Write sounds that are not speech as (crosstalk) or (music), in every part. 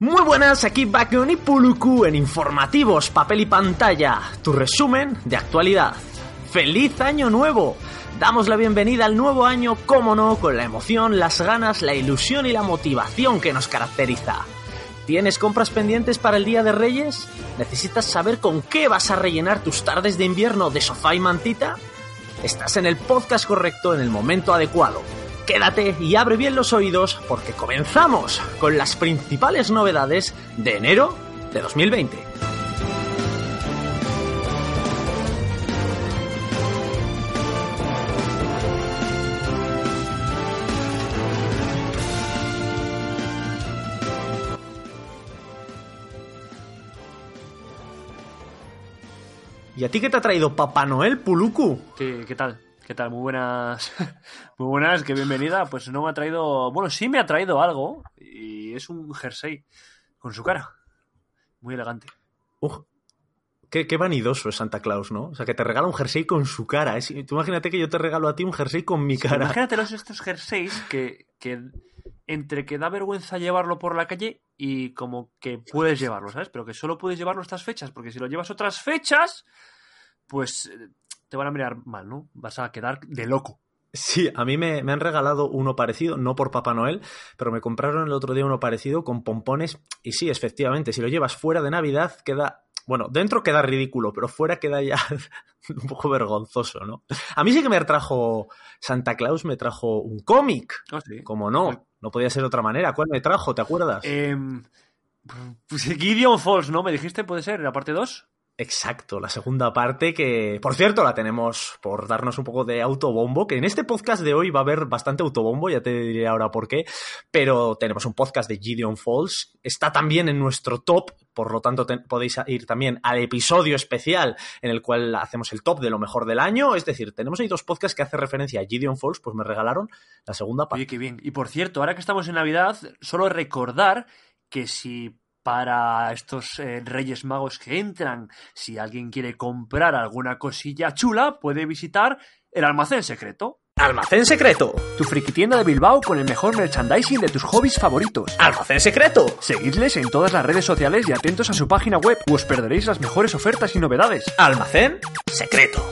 Muy buenas, aquí Bakon y Puluku en Informativos, Papel y Pantalla, tu resumen de actualidad. ¡Feliz Año Nuevo! Damos la bienvenida al nuevo año, como no, con la emoción, las ganas, la ilusión y la motivación que nos caracteriza. ¿Tienes compras pendientes para el Día de Reyes? ¿Necesitas saber con qué vas a rellenar tus tardes de invierno de sofá y mantita? Estás en el podcast correcto en el momento adecuado. Quédate y abre bien los oídos porque comenzamos con las principales novedades de enero de 2020. ¿Y a ti qué te ha traído Papá Noel, Puluku? ¿Qué, qué tal? ¿Qué tal? Muy buenas. (laughs) Muy buenas, qué bienvenida. Pues no me ha traído. Bueno, sí me ha traído algo. Y es un jersey con su cara. Muy elegante. Uf, qué, qué vanidoso es Santa Claus, ¿no? O sea, que te regala un jersey con su cara. Es- tú imagínate que yo te regalo a ti un jersey con mi cara. Imagínate los estos jerseys que, que entre que da vergüenza llevarlo por la calle y como que puedes llevarlo, ¿sabes? Pero que solo puedes llevarlo estas fechas, porque si lo llevas otras fechas, pues te van a mirar mal, ¿no? Vas a quedar de loco. Sí, a mí me, me han regalado uno parecido, no por Papá Noel, pero me compraron el otro día uno parecido con pompones. Y sí, efectivamente, si lo llevas fuera de Navidad, queda. Bueno, dentro queda ridículo, pero fuera queda ya (laughs) un poco vergonzoso, ¿no? A mí sí que me trajo Santa Claus, me trajo un cómic. Ah, sí. Como no, no podía ser de otra manera. ¿Cuál me trajo? ¿Te acuerdas? Em, pues Gideon Falls, ¿no? ¿Me dijiste? ¿Puede ser? ¿La parte 2? Exacto, la segunda parte que, por cierto, la tenemos por darnos un poco de autobombo, que en este podcast de hoy va a haber bastante autobombo, ya te diré ahora por qué, pero tenemos un podcast de Gideon Falls, está también en nuestro top, por lo tanto te- podéis ir también al episodio especial en el cual hacemos el top de lo mejor del año, es decir, tenemos ahí dos podcasts que hacen referencia a Gideon Falls, pues me regalaron la segunda parte. Oye, qué bien. Y por cierto, ahora que estamos en Navidad, solo recordar que si para estos eh, Reyes Magos que entran, si alguien quiere comprar alguna cosilla chula, puede visitar el almacén secreto. Almacén secreto, Tu friki tienda de Bilbao con el mejor merchandising de tus hobbies favoritos. almacén secreto, Seguidles en todas las redes sociales y atentos a su página web, o os perderéis las mejores ofertas y novedades. Almacén secreto.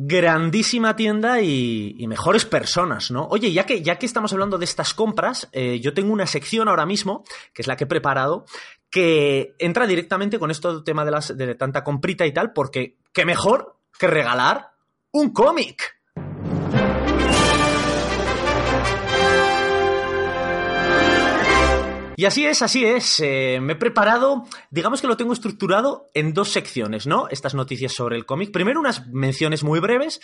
Grandísima tienda y, mejores personas, ¿no? Oye, ya que, ya que estamos hablando de estas compras, eh, yo tengo una sección ahora mismo, que es la que he preparado, que entra directamente con esto tema de, las, de tanta comprita y tal, porque qué mejor que regalar un cómic. Y así es, así es. Eh, me he preparado, digamos que lo tengo estructurado en dos secciones, ¿no? Estas noticias sobre el cómic. Primero unas menciones muy breves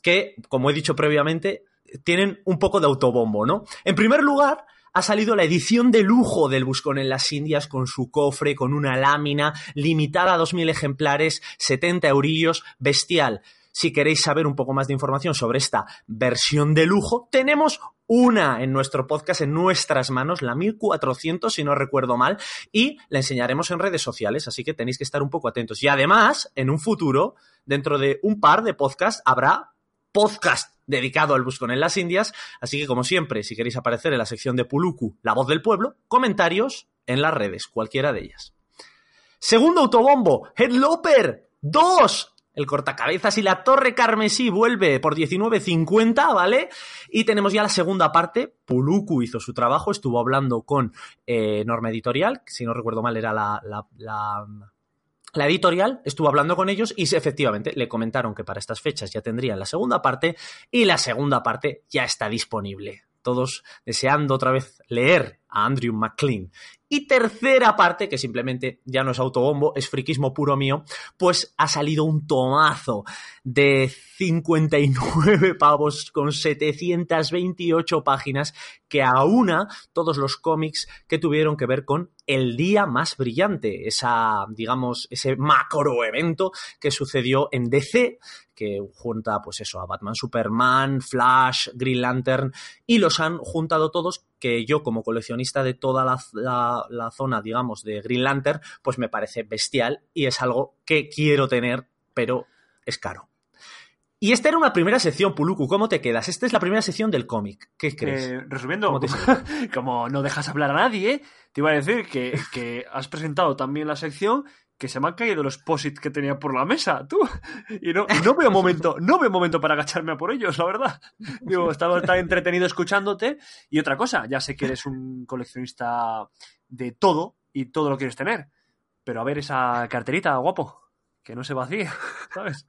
que, como he dicho previamente, tienen un poco de autobombo, ¿no? En primer lugar, ha salido la edición de lujo del Buscón en las Indias con su cofre, con una lámina limitada a 2.000 ejemplares, 70 eurillos, bestial. Si queréis saber un poco más de información sobre esta versión de lujo, tenemos una en nuestro podcast, en nuestras manos, la 1400, si no recuerdo mal, y la enseñaremos en redes sociales, así que tenéis que estar un poco atentos. Y además, en un futuro, dentro de un par de podcasts, habrá podcast dedicado al Buscón en las Indias, así que como siempre, si queréis aparecer en la sección de Puluku, la voz del pueblo, comentarios en las redes, cualquiera de ellas. Segundo autobombo, Headloper 2. El cortacabezas y la torre carmesí vuelve por 19.50, ¿vale? Y tenemos ya la segunda parte. Puluku hizo su trabajo, estuvo hablando con eh, Norma Editorial, si no recuerdo mal era la, la, la, la editorial, estuvo hablando con ellos y efectivamente le comentaron que para estas fechas ya tendrían la segunda parte y la segunda parte ya está disponible. Todos deseando otra vez leer a Andrew McLean. Y tercera parte, que simplemente ya no es autobombo, es friquismo puro mío, pues ha salido un tomazo de 59 (laughs) pavos con 728 páginas que aúna todos los cómics que tuvieron que ver con el día más brillante, esa, digamos, ese macro evento que sucedió en DC, que junta, pues eso, a Batman, Superman, Flash, Green Lantern, y los han juntado todos, que yo como coleccionista de toda la, la, la zona, digamos, de Green Lantern, pues me parece bestial y es algo que quiero tener, pero es caro. Y esta era una primera sección, Puluku. ¿Cómo te quedas? Esta es la primera sección del cómic. ¿Qué crees? Eh, resumiendo, ¿Cómo te (laughs) como no dejas hablar a nadie, te iba a decir que, que has presentado también la sección que se me han caído los posits que tenía por la mesa, tú. Y no, no veo momento, no veo momento para agacharme a por ellos, la verdad. Digo, estaba tan entretenido escuchándote. Y otra cosa, ya sé que eres un coleccionista de todo y todo lo quieres tener. Pero a ver esa carterita, guapo, que no se vacíe, ¿sabes?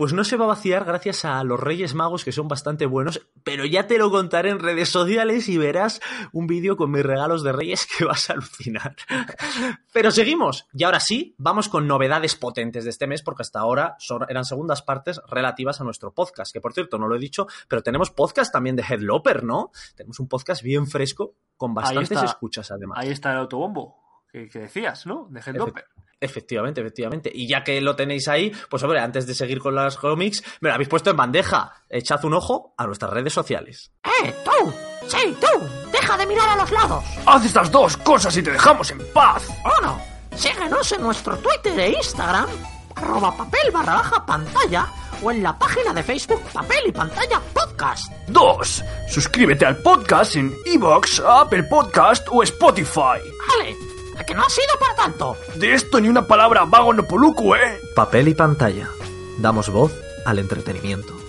Pues no se va a vaciar gracias a los Reyes Magos que son bastante buenos, pero ya te lo contaré en redes sociales y verás un vídeo con mis regalos de Reyes que vas a alucinar. (laughs) Pero seguimos, y ahora sí, vamos con novedades potentes de este mes, porque hasta ahora son, eran segundas partes relativas a nuestro podcast, que por cierto no lo he dicho, pero tenemos podcast también de Headloper, ¿no? Tenemos un podcast bien fresco, con bastantes está. escuchas además. Ahí está el autobombo que, que decías, ¿no? De Headloper. Efectivamente, efectivamente. Y ya que lo tenéis ahí, pues hombre, antes de seguir con las cómics, me lo habéis puesto en bandeja. Echad un ojo a nuestras redes sociales. ¡Eh, tú! ¡Sí, tú! ¡Deja de mirar a los lados! Haz estas dos cosas y te dejamos en paz. Uno, síguenos en nuestro Twitter e Instagram, arroba papel barra baja pantalla, o en la página de Facebook Papel y Pantalla Podcast. Dos, suscríbete al podcast en Evox, Apple Podcast o Spotify. Vale, ¿a que no ha sido para tanto? De esto ni una palabra vago no poluco, ¿eh? Papel y pantalla. Damos voz al entretenimiento.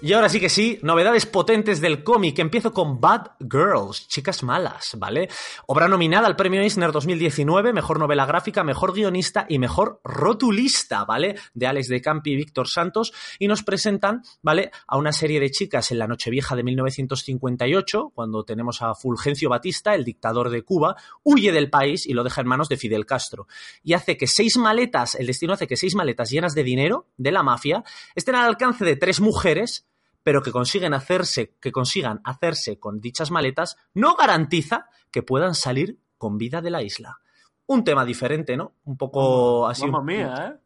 Y ahora sí que sí, novedades potentes del cómic. Empiezo con Bad Girls, chicas malas, ¿vale? Obra nominada al premio Eisner 2019, mejor novela gráfica, mejor guionista y mejor rotulista, ¿vale? De Alex de Campi y Víctor Santos. Y nos presentan, ¿vale? A una serie de chicas en la Nochevieja de 1958, cuando tenemos a Fulgencio Batista, el dictador de Cuba, huye del país y lo deja en manos de Fidel Castro. Y hace que seis maletas, el destino hace que seis maletas llenas de dinero de la mafia estén al alcance de tres mujeres pero que consiguen hacerse, que consigan hacerse con dichas maletas, no garantiza que puedan salir con vida de la isla. Un tema diferente, ¿no? Un poco así. Mamma mía, ¿eh?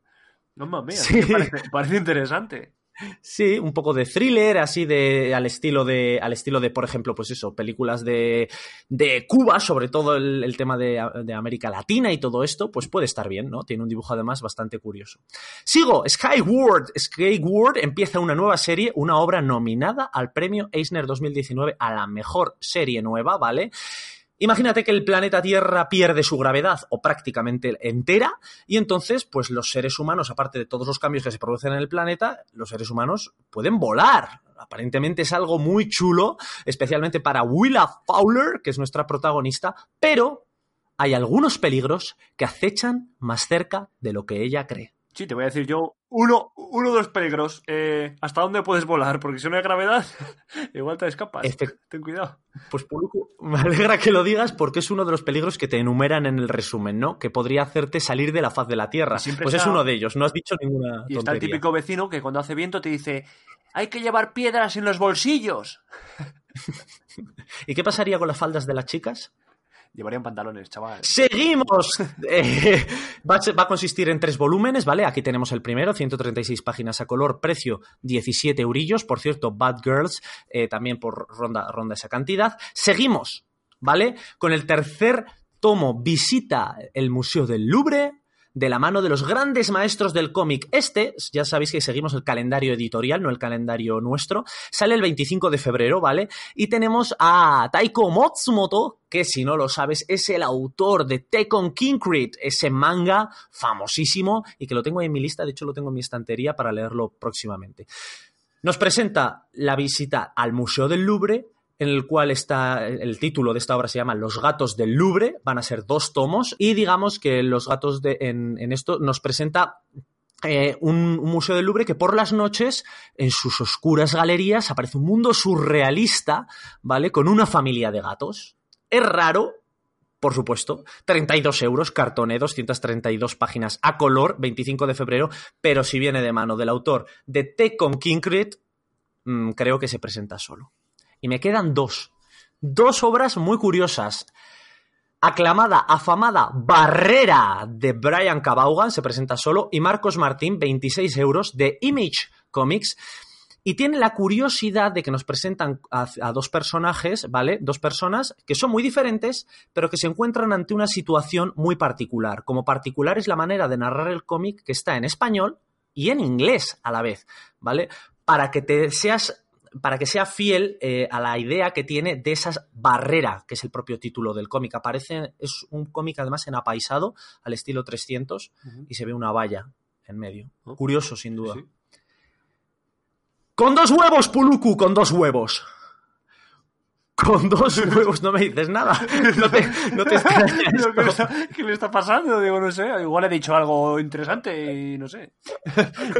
Mamma mía, Sí. parece, parece interesante. Sí, un poco de thriller, así de al estilo de, al estilo de, por ejemplo, pues eso, películas de, de Cuba, sobre todo el, tema de, de América Latina y todo esto, pues puede estar bien, ¿no? Tiene un dibujo además bastante curioso. Sigo, Skyward. Skyward empieza una nueva serie, una obra nominada al premio Eisner 2019 a la mejor serie nueva, ¿vale? Imagínate que el planeta Tierra pierde su gravedad o prácticamente entera y entonces pues los seres humanos, aparte de todos los cambios que se producen en el planeta, los seres humanos pueden volar. Aparentemente es algo muy chulo, especialmente para Willa Fowler, que es nuestra protagonista, pero hay algunos peligros que acechan más cerca de lo que ella cree. Sí, te voy a decir yo uno, uno de los peligros. Eh, ¿Hasta dónde puedes volar? Porque si no hay gravedad, (laughs) igual te escapas. Efe- Ten cuidado. Pues Poluku, me alegra que lo digas porque es uno de los peligros que te enumeran en el resumen, ¿no? Que podría hacerte salir de la faz de la Tierra. Siempre Pues es uno de ellos, no has dicho ninguna Y está el típico vecino que cuando hace viento te dice hay que llevar piedras en los bolsillos. (laughs) ¿Y qué pasaría con las faldas de las chicas? Llevarían pantalones, chaval. ¡Seguimos! (laughs) Eh, va, a, consistir en tres volúmenes, ¿vale? Aquí tenemos el primero, 136 páginas a color, precio 17 eurillos. Por cierto, Bad Girls eh, también por ronda, ronda esa cantidad. Seguimos, ¿vale? Con el tercer tomo, visita el Museo del Louvre de la mano de los grandes maestros del cómic. Este, ya sabéis que seguimos el calendario editorial, no el calendario nuestro, sale el 25 de febrero, ¿vale? Y tenemos a Taiko Matsumoto, que si no lo sabes es el autor de Tekken Concrete, ese manga famosísimo y que lo tengo ahí en mi lista, de hecho lo tengo en mi estantería para leerlo próximamente. Nos presenta la visita al Museo del Louvre, en el cual está el título de esta obra se llama Los gatos del Louvre, van a ser dos tomos y digamos que los gatos de, en, esto nos presenta eh, un, museo del Louvre que por las noches, en sus oscuras galerías, aparece un mundo surrealista, ¿vale? Con una familia de gatos. Es raro, por supuesto, 32 euros, cartoné, 232 páginas a color, 25 de febrero, pero si viene de mano del autor de Tekken Concrete, mm, creo que se presenta solo. Y me quedan dos. Dos obras muy curiosas. Aclamada, afamada Barrera de Brian Cabaugan se presenta solo y Marcos Martín, 26 euros de Image Comics. Y tiene la curiosidad de que nos presentan a, a, dos personajes, ¿vale? Dos personas que son muy diferentes, pero que se encuentran ante una situación muy particular. Como particular es la manera de narrar el cómic que está en español, y en inglés a la vez, ¿vale? Para que te seas para que sea fiel eh, a la idea que tiene de esa barrera, que es el propio título del cómic. Aparece, es un cómic además en apaisado, al estilo 300, Ujú. y se ve una valla en medio. Curioso, sin duda. Sí. Con dos huevos, Puluku, con dos huevos. Con dos (laughs) huevos, no me dices nada. (laughs) No te, no te (laughs) extraña Pero, ¿Qué, le esto. está, qué le está pasando? Digo, no sé. Igual he dicho algo interesante y no sé.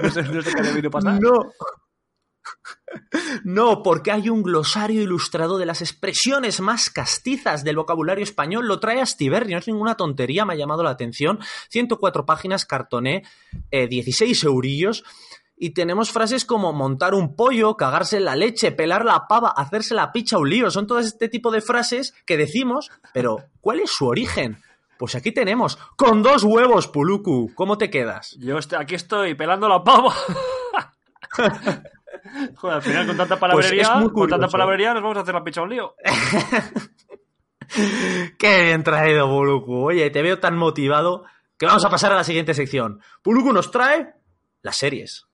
No sé, no sé qué ha debido pasar. No. (laughs) No, porque hay un glosario ilustrado de las expresiones más castizas del vocabulario español. Lo trae Astiberri, no es ninguna tontería, me ha llamado la atención. 104 páginas, cartoné, eh, 16 eurillos. Y tenemos frases como montar un pollo, cagarse en la leche, pelar la pava, hacerse la picha un lío. Son todo este tipo de frases que decimos, pero ¿cuál es su origen? Pues aquí tenemos, con dos huevos, Puluku. ¿Cómo te quedas? Yo aquí estoy pelando la pava. (laughs) (laughs) Joder, al final con tanta palabrería, Pues es muy con tanta palabrería nos vamos a hacer la picha un lío. (laughs) Qué bien traído, Puluku. Oye, te veo tan motivado que vamos a pasar a la siguiente sección. Puluku nos trae las series.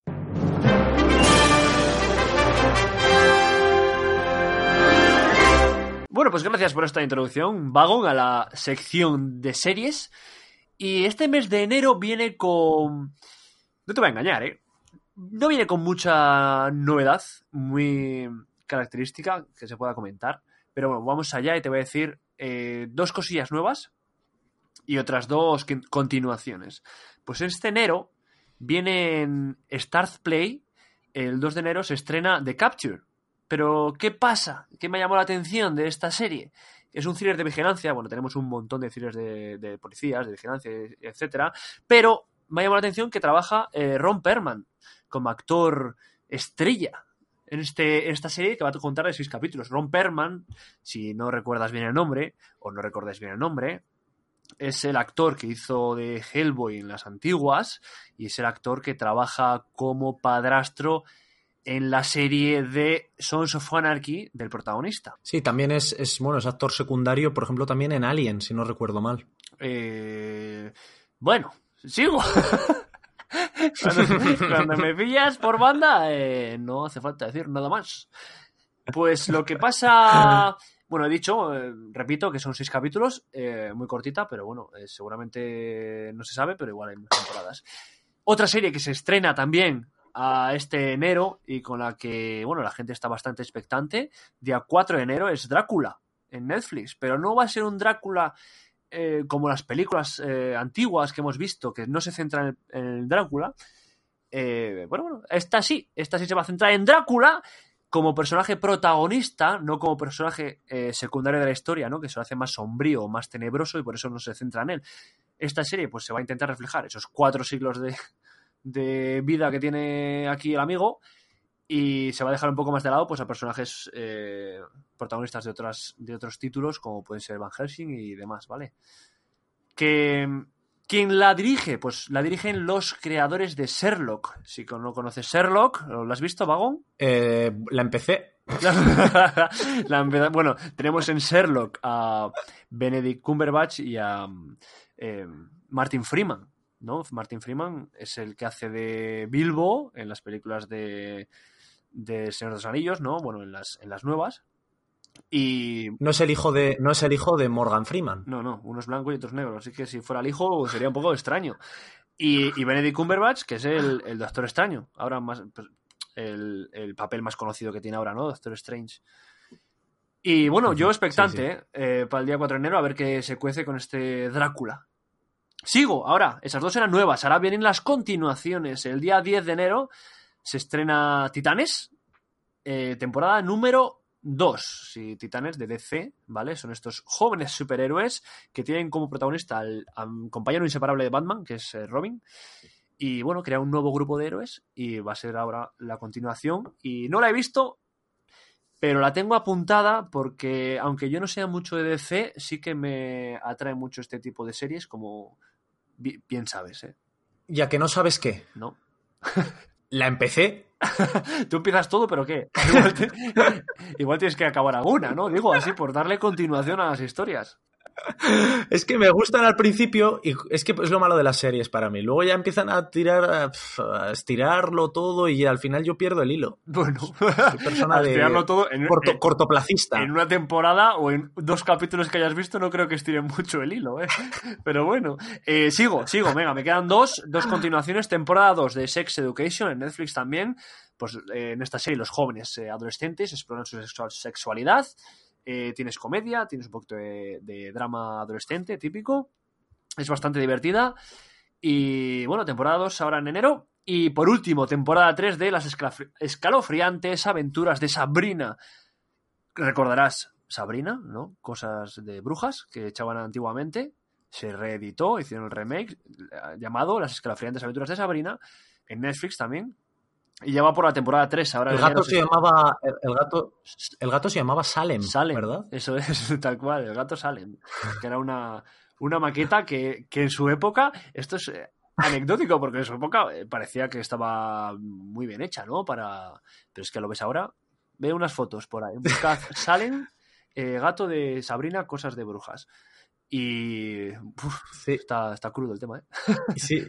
Bueno, pues gracias por esta introducción, Vagon, a la sección de series. Y este mes de enero viene con... No te voy a engañar, ¿eh? No viene con mucha novedad, muy característica que se pueda comentar. Pero bueno, vamos allá y te voy a decir eh, dos cosillas nuevas y otras dos continuaciones. Pues este enero viene en Start Play, el 2 de enero se estrena The Capture. Pero, ¿qué pasa? ¿Qué me llamó la atención de esta serie? Es un thriller de vigilancia, bueno, tenemos un montón de thrillers de, de policías, de vigilancia, etcétera, pero me llamado la atención que trabaja eh, Ron Perlman como actor estrella en, este, en esta serie que va a contar de seis capítulos. Ron Perlman, si no recuerdas bien el nombre, o no recordáis bien el nombre, es el actor que hizo de Hellboy en las antiguas y es el actor que trabaja como padrastro en la serie de Sons of Anarchy del protagonista. Sí, también es, es, bueno, es actor secundario, por ejemplo, también en Alien, si no recuerdo mal. Eh, bueno, sigo. (laughs) cuando, (laughs) cuando me pillas por banda, eh, no hace falta decir nada más. Pues lo que pasa. Bueno, he dicho, eh, repito, que son seis capítulos, eh, muy cortita, pero bueno, seguramente no se sabe, pero igual hay más temporadas. Otra serie que se estrena también a este enero y con la que, bueno, la gente está bastante expectante, día 4 de enero, es Drácula en Netflix, pero no va a ser un Drácula eh, como las películas eh, antiguas que hemos visto, que no se centran en, en Drácula. Eh, bueno, bueno, esta sí, esta sí se va a centrar en Drácula como personaje protagonista, no como personaje eh, secundario de la historia, ¿no? Que se lo hace más sombrío, más tenebroso y por eso no se centra en él. Esta serie, pues se va a intentar reflejar esos cuatro siglos de, de vida que tiene aquí el amigo y se va a dejar un poco más de lado pues a personajes eh, protagonistas de otras de otros títulos como pueden ser Van Helsing y demás vale que quién la dirige pues la dirigen los creadores de Sherlock si no conoces Sherlock ¿lo has visto Vagón? Eh, la empecé. (laughs) La bueno tenemos en Sherlock a Benedict Cumberbatch y a eh, Martin Freeman ¿no? Martin Freeman es el que hace de Bilbo en las películas de de Señor de los Anillos, ¿no? Bueno, en las, en las nuevas. Y. No es el hijo de, no es el hijo de Morgan Freeman. No, no, uno es blanco y otro es negro. Así que si fuera el hijo sería un poco extraño. Y, y Benedict Cumberbatch, que es el, el Doctor Extraño. Ahora más. pues, el, el papel más conocido que tiene ahora, ¿no? Doctor Strange. Y bueno, yo expectante, sí, sí. ¿eh? Eh, para el día 4 de enero a ver qué se cuece con este Drácula. Sigo, ahora, esas dos eran nuevas, ahora vienen las continuaciones. El día 10 de enero se estrena Titanes, eh, temporada número 2. Sí, Titanes de DC, ¿vale? Son estos jóvenes superhéroes que tienen como protagonista al, al compañero inseparable de Batman, que es eh, Robin. Y bueno, crea un nuevo grupo de héroes y va a ser ahora la continuación. Y no la he visto, pero la tengo apuntada porque, aunque yo no sea mucho de DC, sí que me atrae mucho este tipo de series, como bi- bien sabes, ¿eh? Ya que no sabes qué. ¿No? (laughs) La empecé. (laughs) Tú empiezas todo, pero ¿qué? (laughs) Igual, (laughs) igual tienes que acabar alguna, ¿no? Digo así, por darle continuación a las historias. (laughs) Es que me gustan al principio y es que es lo malo de las series para mí. Luego ya empiezan a tirar, a, estirarlo todo y al final yo pierdo el hilo. Bueno, Soy persona (laughs) de tirarlo todo en, corto- en- cortoplacista. en una temporada o en dos capítulos que hayas visto, no creo que estiren mucho el hilo, ¿eh? (laughs) Pero bueno, Eh, sigo, sigo, venga, me quedan dos, dos continuaciones. Temporada 2 de Sex Education en Netflix también. Pues eh, en esta serie los jóvenes eh, adolescentes exploran su sexual- sexualidad. Eh, tienes comedia, tienes un poquito de, de drama adolescente típico. Es bastante divertida. Y bueno, temporada 2 ahora en enero. Y por último, temporada 3 de las escalofriantes aventuras de Sabrina. Recordarás Sabrina, ¿no? Cosas de brujas que echaban antiguamente. Se reeditó, hicieron el remake eh, llamado Las escalofriantes aventuras de Sabrina en Netflix también. Y ya va por la temporada 3 ahora. El gato se llamaba. El, el gato, el gato se llamaba Salem, Salem, ¿verdad? Eso es, (laughs) tal cual, el gato Salem. Que era una, una maqueta que, que en su época, esto es eh, anecdótico, porque en su época eh, parecía que estaba muy bien hecha, ¿no? Para, pero es que lo ves ahora, ve unas fotos por ahí. Buscad (laughs) Salem, eh, gato de Sabrina, cosas de brujas. Y uf, Sí. está, está crudo el tema, ¿eh? Sí, (laughs)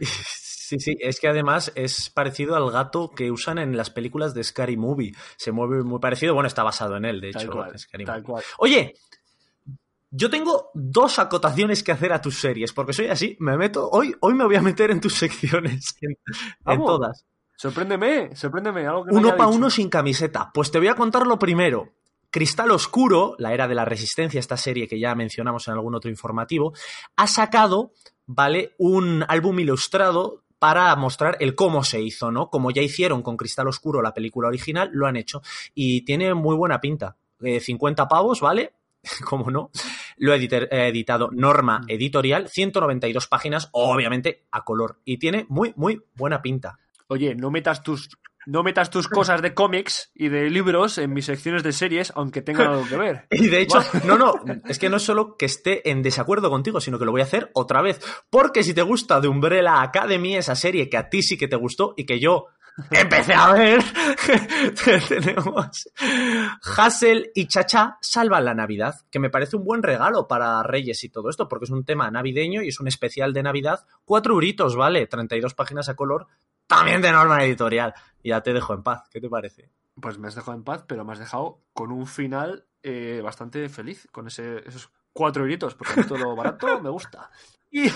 sí, sí. Es que además es parecido al gato que usan en las películas de Scary Movie. Se mueve muy parecido. Bueno, está basado en él, de Tal hecho. cual, Scary tal Movie. cual. Oye, yo tengo dos acotaciones que hacer a tus series, porque soy así, me meto, hoy, hoy me voy a meter en tus secciones, (laughs) en, todas. Sorpréndeme, sorpréndeme. Algo que no Uno para uno sin camiseta. Pues te voy a contar lo primero. Cristal Oscuro, la era de la resistencia, esta serie que ya mencionamos en algún otro informativo, ha sacado, ¿vale? Un álbum ilustrado para mostrar el cómo se hizo, ¿no? Como ya hicieron con Cristal Oscuro la película original, lo han hecho. Y tiene muy buena pinta. Eh, 50 pavos, ¿vale? (laughs) Como no. Lo eh, editado Norma Editorial, 192 páginas, obviamente a color. Y tiene muy, muy buena pinta. Oye, no metas tus no metas tus cosas de cómics y de libros en mis secciones de series, aunque tengan algo que ver. (laughs) Y de hecho, no, no, es que no es solo que esté en desacuerdo contigo, sino que lo voy a hacer otra vez. Porque si te gusta de Umbrella Academy, esa serie que a ti sí que te gustó y que yo empecé a ver, (laughs) tenemos Hassel y Chacha salvan la Navidad, que me parece un buen regalo para Reyes y todo esto, porque es un tema navideño y es un especial de Navidad. Cuatro euritos, ¿vale? 32 páginas a color, también de norma editorial. Ya te dejo en paz, ¿qué te parece? Pues me has dejado en paz, pero me has dejado con un final eh, bastante feliz, con ese, esos cuatro euritos, porque todo lo barato (laughs) me gusta. Y,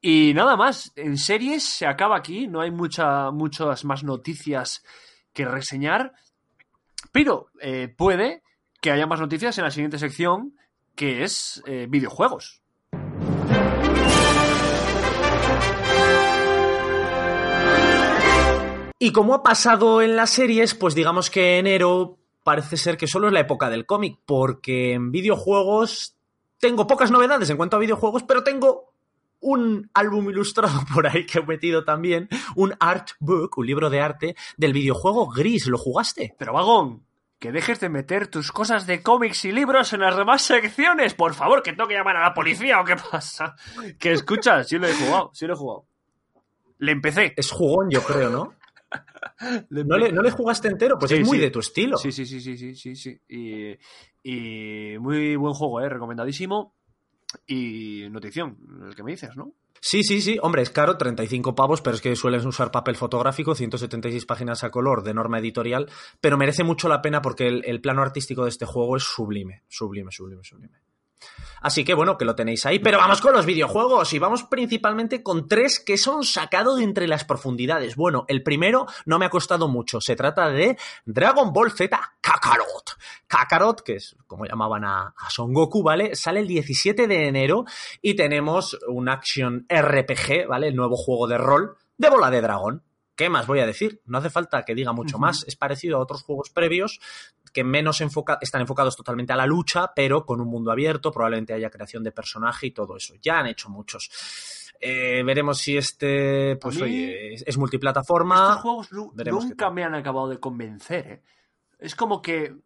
y nada más, en series se acaba aquí, no hay mucha, muchas más noticias que reseñar, pero eh, puede que haya más noticias en la siguiente sección, que es eh, videojuegos. Y como ha pasado en las series, pues digamos que enero parece ser que solo es la época del cómic, porque en videojuegos tengo pocas novedades en cuanto a videojuegos, pero tengo un álbum ilustrado por ahí que he metido también, un art book, un libro de arte del videojuego Gris. ¿Lo jugaste? Pero vagón, que dejes de meter tus cosas de cómics y libros en las demás secciones. Por favor, que tengo que llamar a la policía o qué pasa. Que escuchas, sí lo he jugado, sí lo he jugado. Le empecé. Es jugón, yo creo, ¿no? (laughs) ¿No le, no le jugaste entero? Pues Sí, es muy sí. de tu estilo. Sí, sí, sí, sí, sí, sí, sí. Y, y muy buen juego, eh, recomendadísimo. Y notición, el que me dices, ¿no? Sí, sí, sí. Hombre, es caro, 35 pavos, pero es que suelen usar papel fotográfico, 176 páginas a color de norma editorial, pero merece mucho la pena porque el, el plano artístico de este juego es sublime, sublime, sublime, sublime. Así que bueno, que lo tenéis ahí. Pero vamos con los videojuegos y vamos principalmente con tres que son sacados de entre las profundidades. Bueno, el primero no me ha costado mucho. Se trata de Dragon Ball Z Kakarot. Kakarot, que es como llamaban a, Son Goku, ¿vale? Sale el 17 de enero y tenemos un action RPG, ¿vale? El nuevo juego de rol de bola de dragón. ¿Qué más voy a decir? No hace falta que diga mucho más. Es parecido a otros juegos previos que menos enfoca están enfocados totalmente a la lucha, pero con un mundo abierto, probablemente haya creación de personaje y todo eso. Ya han hecho muchos. Eh, veremos si este, pues A mí, oye, es, es multiplataforma. Estos juegos nunca me han acabado de convencer, ¿eh? Es como que,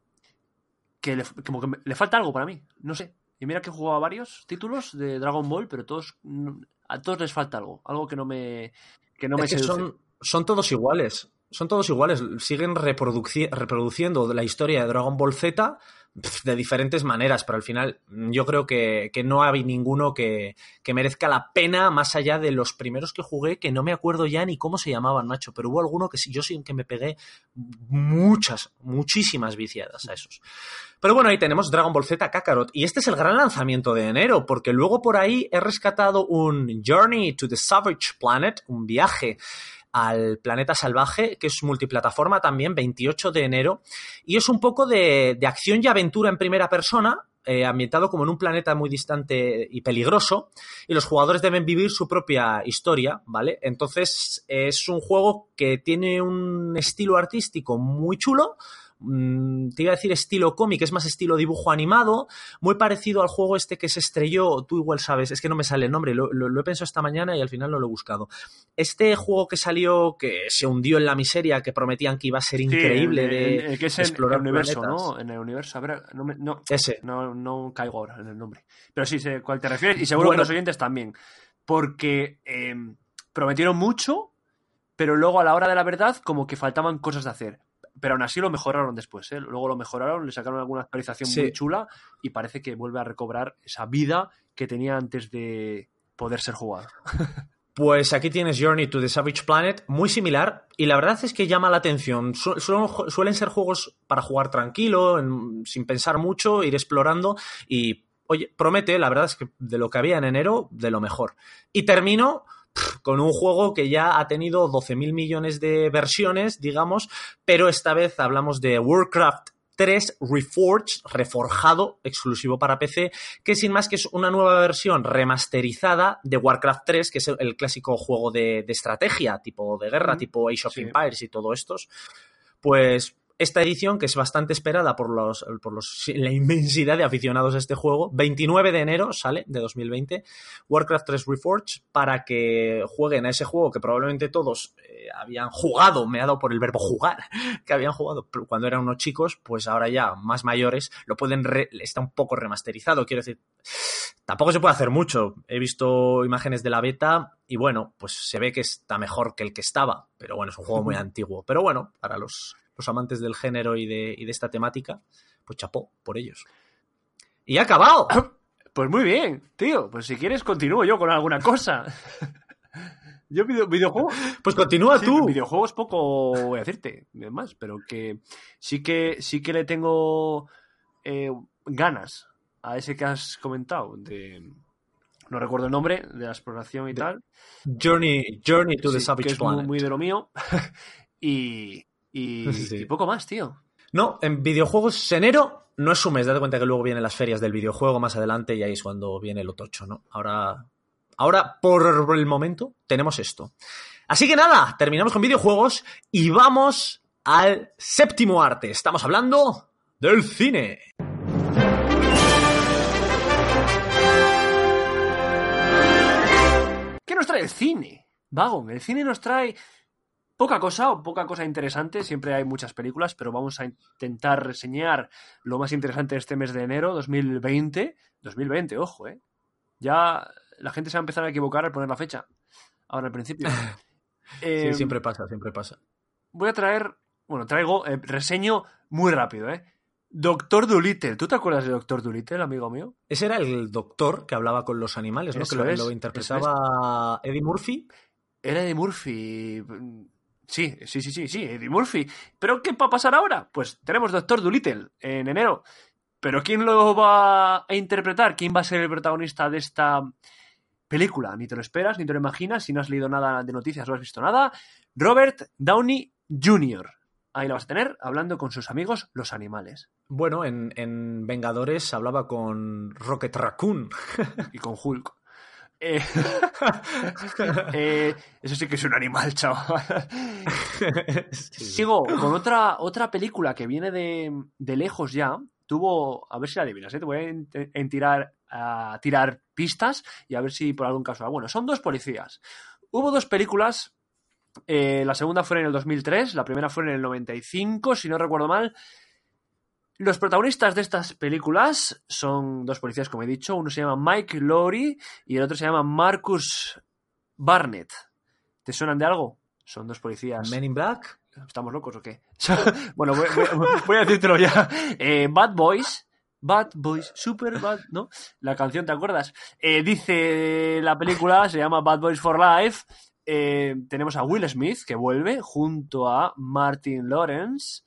que, le, como que me- le falta algo para mí, no sé. Y mira que he jugado a varios títulos de Dragon Ball, pero todos a todos les falta algo, algo que no me que no me que seduce. son, son todos iguales. son todos iguales. Siguen reproduci- reproduciendo la historia de Dragon Ball Z de diferentes maneras, pero al final mm, yo creo que, que no hay ninguno que, que merezca la pena más allá de los primeros que jugué, que no me acuerdo ya ni cómo se llamaban, macho, pero hubo alguno que yo sí que me pegué muchas, muchísimas viciadas a esos. Pero bueno, ahí tenemos Dragon Ball Z Kakarot. Y este es el gran lanzamiento de enero, porque luego por ahí he rescatado un Journey to the Savage Planet, un viaje al planeta salvaje, que es multiplataforma también, 28 de enero. Y es un poco de, de acción y aventura en primera persona, eh, ambientado como en un planeta muy distante y peligroso, y los jugadores deben vivir su propia historia, ¿vale? Entonces es un juego que tiene un estilo artístico muy chulo, mm, te iba a decir estilo cómic, es más estilo dibujo animado, muy parecido al juego este que se estrelló, tú igual sabes, es que no me sale el nombre, lo, lo- lo he pensado esta mañana y al final no lo he buscado. Este juego que salió, que se hundió en la miseria, que prometían que iba a ser increíble el- de el- el que es en explorar el universo, planetas. ¿no? En el universo. A ver, no, me- no, Ese. no, no caigo ahora en el nombre. Pero sí sé cuál te refieres y seguro Bueno. que los oyentes también. Porque eh, prometieron mucho, pero luego a la hora de la verdad como que faltaban cosas de hacer. Pero aún así lo mejoraron después, ¿eh? Luego lo mejoraron, le sacaron alguna actualización Sí. muy chula y parece que vuelve a recobrar esa vida que tenía antes de poder ser jugado. (laughs) Pues aquí tienes Journey to the Savage Planet, muy similar, y la verdad es que llama la atención. Su- suelen ser juegos para jugar tranquilo, en- sin pensar mucho, ir explorando, y oye, promete, la verdad es que de lo que había en enero, de lo mejor. Y termino con un juego que ya ha tenido 12.000 millones de versiones, digamos, pero esta vez hablamos de Warcraft 3 Reforged, reforjado, exclusivo para PC, que sin más que es una nueva versión remasterizada de Warcraft 3, que es el, clásico juego de, de estrategia, tipo de guerra, Mm, tipo Age of sí. Empires y todo estos. Pues esta edición, que es bastante esperada por, los, por los, la inmensidad de aficionados a este juego, 29 de enero sale de 2020, Warcraft 3 Reforged, para que jueguen a ese juego que probablemente todos eh, habían jugado, me ha dado por el verbo jugar, (laughs) que habían jugado cuando eran unos chicos, pues ahora ya más mayores, lo pueden, re- está un poco remasterizado, quiero decir, tampoco se puede hacer mucho. He visto imágenes de la beta y bueno, pues se ve que está mejor que el que estaba, pero bueno, es un juego muy (laughs) antiguo. Pero bueno, para los, los amantes del género y de, y de esta temática, pues chapó por ellos. Y ha acabado. (coughs) Pues muy bien, tío. Pues si quieres continúo yo con alguna cosa. (laughs) Yo video, videojuegos... Pues continúa Sí, tú. videojuegos poco voy a decirte, más, pero que sí que sí que le tengo eh, ganas a ese que has comentado de no recuerdo el nombre de la exploración y tal. Journey, Journey to the Savage que es muy, Planet. muy de lo mío. (laughs) y, y, Sí. y poco más, tío. No, en videojuegos enero no es un mes. Date cuenta que luego vienen las ferias del videojuego más adelante y ahí es cuando viene el otocho, ¿no? Ahora, ahora por el momento, tenemos esto. Así que nada, terminamos con videojuegos y vamos al séptimo arte. Estamos hablando del cine. ¿Qué nos trae el cine? Vagon, el cine nos trae poca cosa o poca cosa interesante. Siempre hay muchas películas, pero vamos a intentar reseñar lo más interesante de este mes de enero 2020. 2020, ojo, ¿eh? Ya la gente se va a empezar a equivocar al poner la fecha. Ahora al principio. (laughs) Sí, Eh, siempre pasa, siempre pasa. Voy a traer, bueno, traigo eh, reseño muy rápido, ¿eh? Doctor Dolittle. ¿Tú te acuerdas de Doctor Dolittle, amigo mío? Ese era el doctor que hablaba con los animales, ¿no? Eso que lo, es, lo eso interpretaba Eddie Murphy. Era Eddie Murphy. Sí, sí, sí, sí, sí, Eddie Murphy. ¿Pero qué va a pasar ahora? Pues tenemos Doctor Dolittle en enero. ¿Pero quién lo va a interpretar? ¿Quién va a ser el protagonista de esta película? Ni te lo esperas, ni te lo imaginas. Si no has leído nada de noticias, no has visto nada. Robert Downey Jr. Ahí lo vas a tener hablando con sus amigos los animales. Bueno, en, en Vengadores hablaba con Rocket Raccoon. Y con Hulk. Eh, (laughs) eh, eso sí que es un animal, chaval. (laughs) Sí. Sigo con otra, otra película que viene de, de lejos ya. Tuvo, a ver si la adivinas, ¿eh? te voy a, en- en tirar, a tirar pistas y a ver si por algún caso. Bueno, son dos policías. Hubo dos películas. eh, la segunda fue en el 2003, la primera fue en el 95, si no recuerdo mal. Los protagonistas de estas películas son dos policías, como he dicho. Uno se llama Mike Lowry y el otro se llama Marcus Barnett. ¿Te suenan de algo? Son dos policías. Men in Black. ¿Estamos locos o qué? (laughs) bueno, voy, voy- voy a decírtelo ya. Eh, Bad Boys. Bad Boys, Super Bad, ¿no? La canción, ¿te acuerdas? Eh, dice la película, se llama Bad Boys for Life. Eh, tenemos a Will Smith, que vuelve, junto a Martin Lawrence,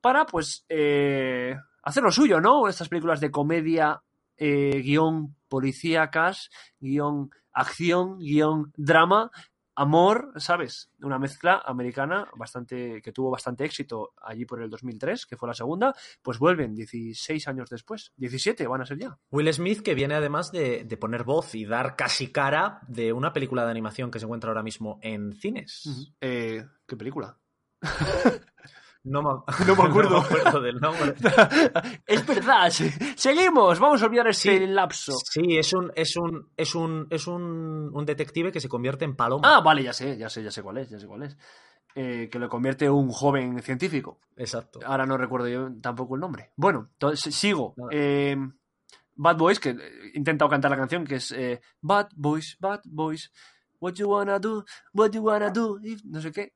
para, pues, eh, hacer lo suyo, ¿no? Estas películas de comedia, eh, guion policíacas, guion acción, guion drama, amor, ¿sabes? Una mezcla americana bastante que tuvo bastante éxito allí por el 2003, que fue la segunda, pues vuelven 16 años después, 17 van a ser ya. Will Smith, que viene además de, de poner voz y dar casi cara de una película de animación que se encuentra ahora mismo en cines. Eh, ¿Qué película? (laughs) No me, (laughs) No me acuerdo. (laughs) no me acuerdo del nombre. (laughs) es verdad, se- seguimos, vamos a olvidar Sí. lapso. Sí, es un, es un, es un, es un, un detective que se convierte en paloma. Ah, vale, ya sé, ya sé, ya sé cuál es, ya sé cuál es. Eh, que lo convierte en un joven científico. Exacto. Ahora no recuerdo yo tampoco el nombre. Bueno, entonces sigo. Eh, Bad Boys, que he intentado cantar la canción, que es eh, Bad Boys, Bad Boys, What you wanna do, what you wanna do, if- no sé qué.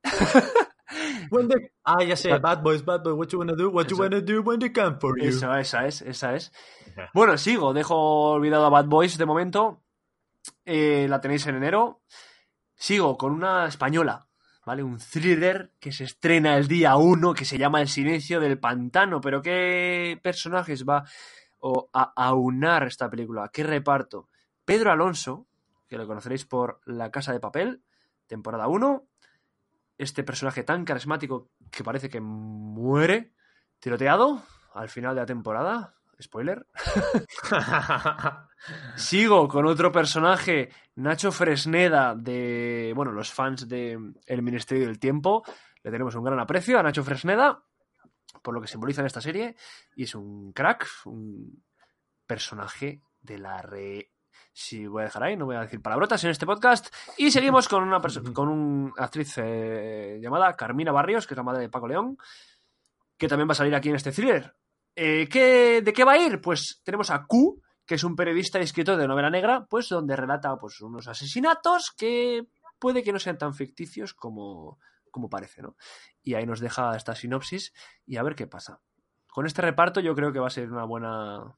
When they- Ah, ya sé. Bad boys, bad boys. What you wanna do? What you Eso. wanna do when they come for you? Esa, esa es, esa es. Bueno, sigo, dejo olvidado a Bad Boys de momento. Eh, la tenéis en enero. Sigo con una española, ¿vale? Un thriller que se estrena el día 1, que se llama El silencio del pantano. Pero ¿qué personajes va o, a aunar esta película? ¿Qué reparto? Pedro Alonso, que lo conoceréis por La Casa de Papel, temporada 1. Este personaje tan carismático que parece que muere tiroteado al final de la temporada. Spoiler. (laughs) Sigo con otro personaje, Nacho Fresneda, de. Bueno, los fans de El Ministerio del Tiempo. Le tenemos un gran aprecio a Nacho Fresneda por lo que simboliza en esta serie. Y es un crack, un personaje de la re. Si voy a dejar ahí, no voy a decir palabrotas en este podcast. Y seguimos con una, con una actriz eh, llamada Carmina Barrios, que es la madre de Paco León, que también va a salir aquí en este thriller. Eh, ¿qué- ¿De qué va a ir? Pues tenemos a Q, que es un periodista y escritor de novela negra, pues donde relata pues, unos asesinatos que puede que no sean tan ficticios como, como parece, ¿no? Y ahí nos deja esta sinopsis y a ver qué pasa. Con este reparto yo creo que va a ser una buena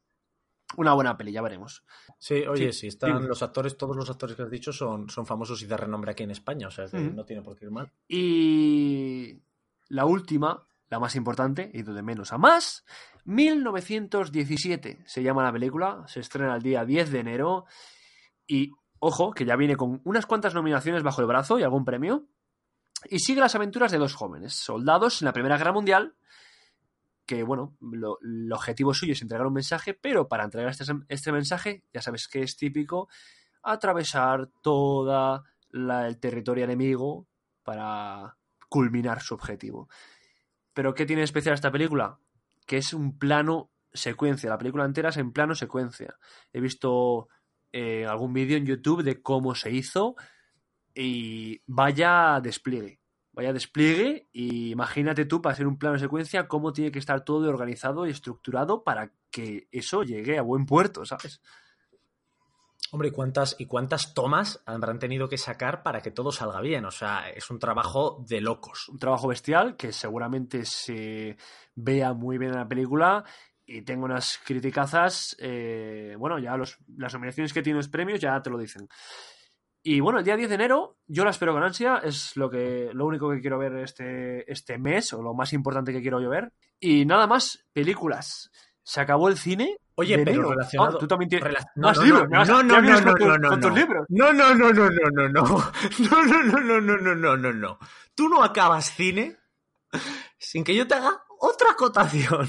una buena peli, ya veremos. Sí, oye, Sí, sí, están los actores, todos los actores que has dicho son, son famosos y de renombre aquí en España, o sea, que no tiene por qué ir mal. Y la última, la más importante, y de menos a más, 1917 se llama la película, se estrena el día 10 de enero y, ojo, que ya viene con unas cuantas nominaciones bajo el brazo y algún premio, y sigue las aventuras de dos jóvenes, soldados en la Primera Guerra Mundial, que, bueno, lo- el objetivo suyo es entregar un mensaje, pero para entregar este, este mensaje, ya sabes que es típico, atravesar toda el territorio enemigo para culminar su objetivo. Pero ¿qué tiene especial esta película? Que es un plano secuencia. La película entera es en plano secuencia. He visto eh, algún vídeo en YouTube de cómo se hizo y vaya despliegue. Vaya despliegue y imagínate tú para hacer un plano secuencia cómo tiene que estar todo organizado y estructurado para que eso llegue a buen puerto, ¿sabes? Hombre, ¿y cuántas, ¿y cuántas tomas habrán tenido que sacar para que todo salga bien? O sea, es un trabajo de locos. un trabajo bestial que seguramente se vea muy bien en la película y tengo unas criticazas, eh, bueno, ya los, las nominaciones que tiene los premios ya te lo dicen. Y bueno, el día 10 de enero yo la espero con ansia, es lo, que, lo único que quiero ver este, este mes o lo más importante que quiero yo ver. Y nada más, películas. Se acabó el cine. Oye, de pero enero. relacionado- Ah, tú también tienes Rela- más libros. No, no, ya no, no, tus- no, no, con tus no. libros. No, no, no, no, no, no, no. No, no, no, no, no, no, no, no, no. Tú no acabas cine sin que yo te haga otra acotación.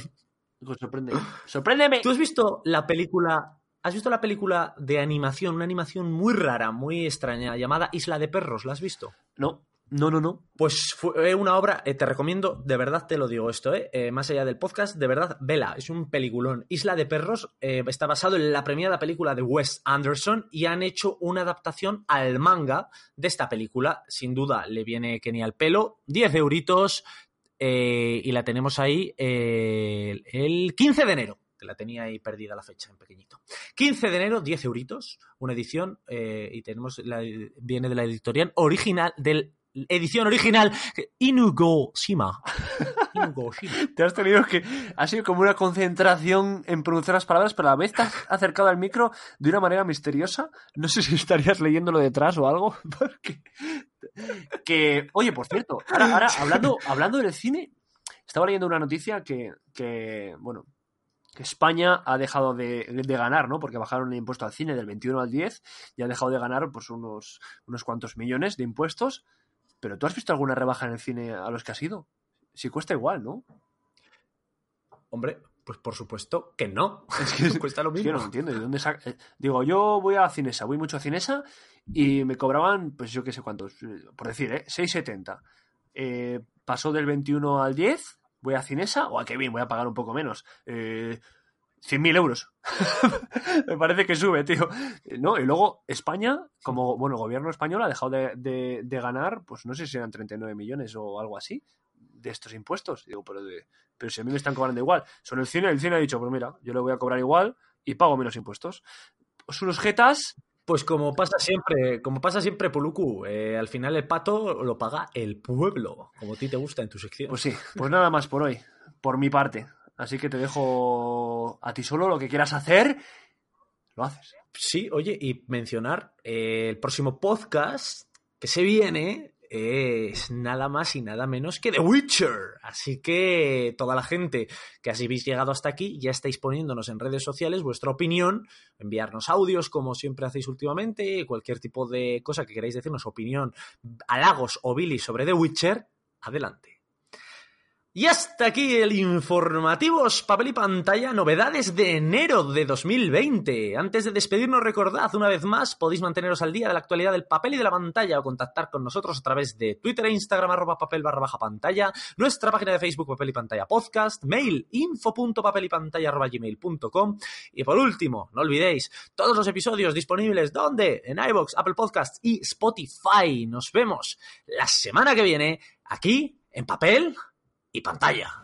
Pues sorprende. Sorpréndeme. ¿Tú has visto la película? ¿Has visto la película de animación? Una animación muy rara, muy extraña, llamada Isla de Perros. ¿La has visto? No, no, no, no. Pues fue una obra, eh, te recomiendo, de verdad te lo digo esto, eh, eh, más allá del podcast, de verdad, vela, es un peliculón. Isla de Perros eh, está basado en la premiada película de Wes Anderson y han hecho una adaptación al manga de esta película. Sin duda, le viene Kenny al pelo, 10 euritos eh, y la tenemos ahí eh, el 15 de enero. La tenía ahí perdida la fecha en pequeñito. 15 de enero, 10 euritos, una edición, eh, y tenemos la, viene de la editorial original del edición original Inugo Shima. (laughs) Inugo Shima. Te has tenido que. Ha sido como una concentración en pronunciar las palabras, pero a la vez te has (laughs) acercado al micro de una manera misteriosa. No sé si estarías leyéndolo detrás o algo. (laughs) Porque. Que. Oye, por cierto, ahora, ahora hablando, hablando del cine, estaba leyendo una noticia que. que bueno. Que España ha dejado de, de ganar, ¿no? Porque bajaron el impuesto al cine del 21 al 10 y ha dejado de ganar pues unos, unos cuantos millones de impuestos. Pero ¿tú has visto alguna rebaja en el cine a los que has ido? Si cuesta igual, ¿no? Hombre, pues por supuesto que no. (laughs) Es (laughs) que cuesta lo Es que mismo. yo no entiendo. ¿de dónde saca- eh, Digo, yo voy a Cinesa, voy mucho a Cinesa y me cobraban, pues yo qué sé cuántos, eh, por decir, ¿eh? 6,70. Eh, pasó del 21 al 10, voy a Cinesa, o a bien, voy a pagar un poco menos. Eh, 100.000 euros. (laughs) me parece que sube, tío. Eh, ¿No? Y luego España, como, bueno, gobierno español ha dejado de, de- ganar, pues no sé si eran 39 millones o algo así, de estos impuestos. Digo, pero, de, pero si a mí me están cobrando igual. Son el cine, el cine ha dicho, pues mira, yo le voy a cobrar igual y pago menos impuestos. Pues unos jetas, Pues como pasa siempre, como pasa siempre, Poluku, eh, al final el pato lo paga el pueblo, como a ti te gusta en tu sección. pues sí, pues nada más por hoy, por mi parte. Así que te dejo a ti solo lo que quieras hacer, lo haces. Sí, oye, y mencionar eh, el próximo podcast que se viene es nada más y nada menos que The Witcher. Así que toda la gente que así habéis llegado hasta aquí, ya estáis poniéndonos en redes sociales vuestra opinión, enviarnos audios como siempre hacéis últimamente, cualquier tipo de cosa que queráis decirnos, opinión, halagos o bilis sobre The Witcher, adelante. Y hasta aquí el informativos papel y pantalla novedades de enero de 2020. Antes de despedirnos recordad una vez más podéis manteneros al día de la actualidad del papel y de la pantalla o contactar con nosotros a través de Twitter e Instagram arroba papel barra baja pantalla, nuestra página de Facebook papel y pantalla podcast, mail info.papel y pantalla y por último, no olvidéis todos los episodios disponibles donde en iVoox, Apple Podcasts y Spotify. Nos vemos la semana que viene aquí en papel y pantalla.